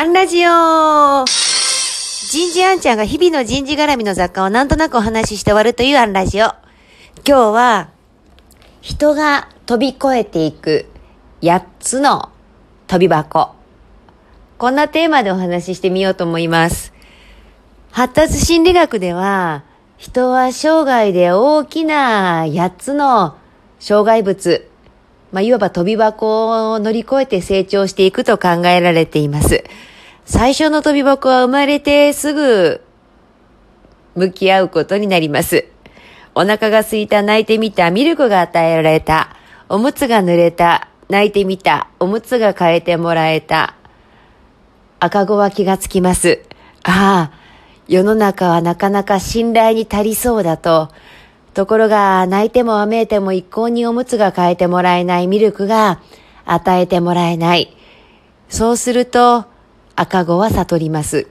アンラジオ人事アンちゃんが日々の人事絡みの雑貨をなんとなくお話しして終わるというアンラジオ。今日は、人が飛び越えていく8つの飛び箱。こんなテーマでお話ししてみようと思います。発達心理学では、人は生涯で大きな8つの障害物、まあ、いわば飛び箱を乗り越えて成長していくと考えられています。最初の飛び箱は生まれてすぐ向き合うことになります。お腹が空いた、泣いてみた、ミルクが与えられた、おむつが濡れた、泣いてみた、おむつが変えてもらえた。赤子は気がつきます。ああ、世の中はなかなか信頼に足りそうだと、ところが、泣いてもわめいても一向におむつが変えてもらえないミルクが与えてもらえない。そうすると、赤子は悟ります。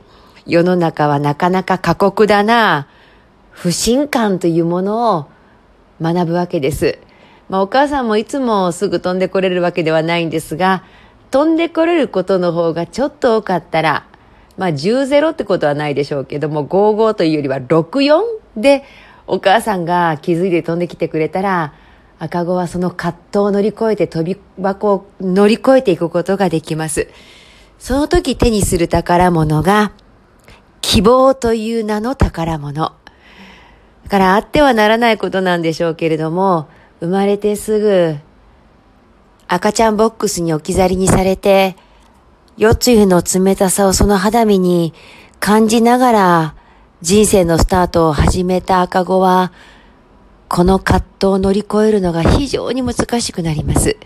世の中はなかなか過酷だな。不信感というものを学ぶわけです。まあお母さんもいつもすぐ飛んでこれるわけではないんですが、飛んでこれることの方がちょっと多かったら、まあ10-0ってことはないでしょうけども、5-5というよりは6-4でお母さんが気づいて飛んできてくれたら、赤子はその葛藤を乗り越えて飛び箱を乗り越えていくことができます。その時手にする宝物が、希望という名の宝物。だからあってはならないことなんでしょうけれども、生まれてすぐ赤ちゃんボックスに置き去りにされて、夜露の冷たさをその肌身に感じながら人生のスタートを始めた赤子は、この葛藤を乗り越えるのが非常に難しくなります。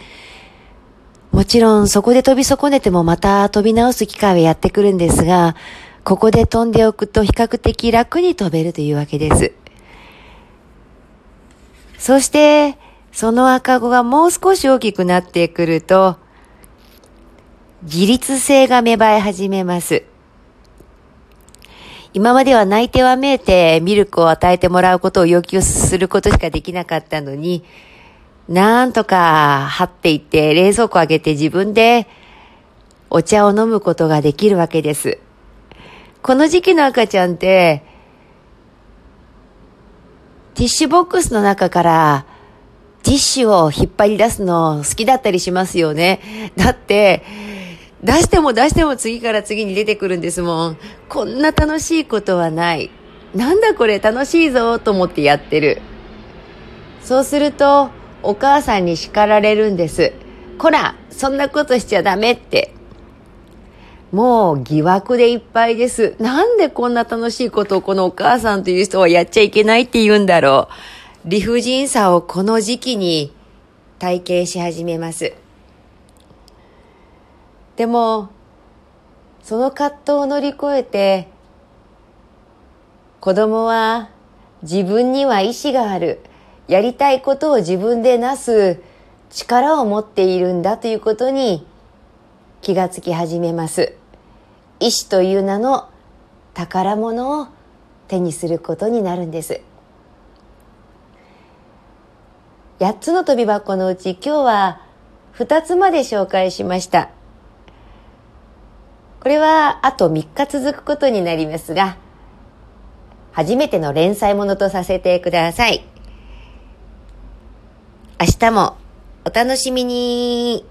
もちろんそこで飛び損ねてもまた飛び直す機会はやってくるんですが、ここで飛んでおくと比較的楽に飛べるというわけです。そして、その赤子がもう少し大きくなってくると、自立性が芽生え始めます。今までは泣いてはめいてミルクを与えてもらうことを要求することしかできなかったのに、なんとか張っていって冷蔵庫開けて自分でお茶を飲むことができるわけです。この時期の赤ちゃんって、ティッシュボックスの中からティッシュを引っ張り出すの好きだったりしますよね。だって、出しても出しても次から次に出てくるんですもん。こんな楽しいことはない。なんだこれ楽しいぞと思ってやってる。そうすると、お母さんに叱られるんです。こら、そんなことしちゃダメって。もう疑惑でいっぱいです。なんでこんな楽しいことをこのお母さんという人はやっちゃいけないって言うんだろう。理不尽さをこの時期に体験し始めます。でも、その葛藤を乗り越えて、子供は自分には意志がある。やりたいことを自分でなす力を持っているんだということに気がつき始めます。意志という名の宝物を手にすることになるんです。8つの飛び箱のうち今日は2つまで紹介しました。これはあと3日続くことになりますが、初めての連載ものとさせてください。明日もお楽しみに。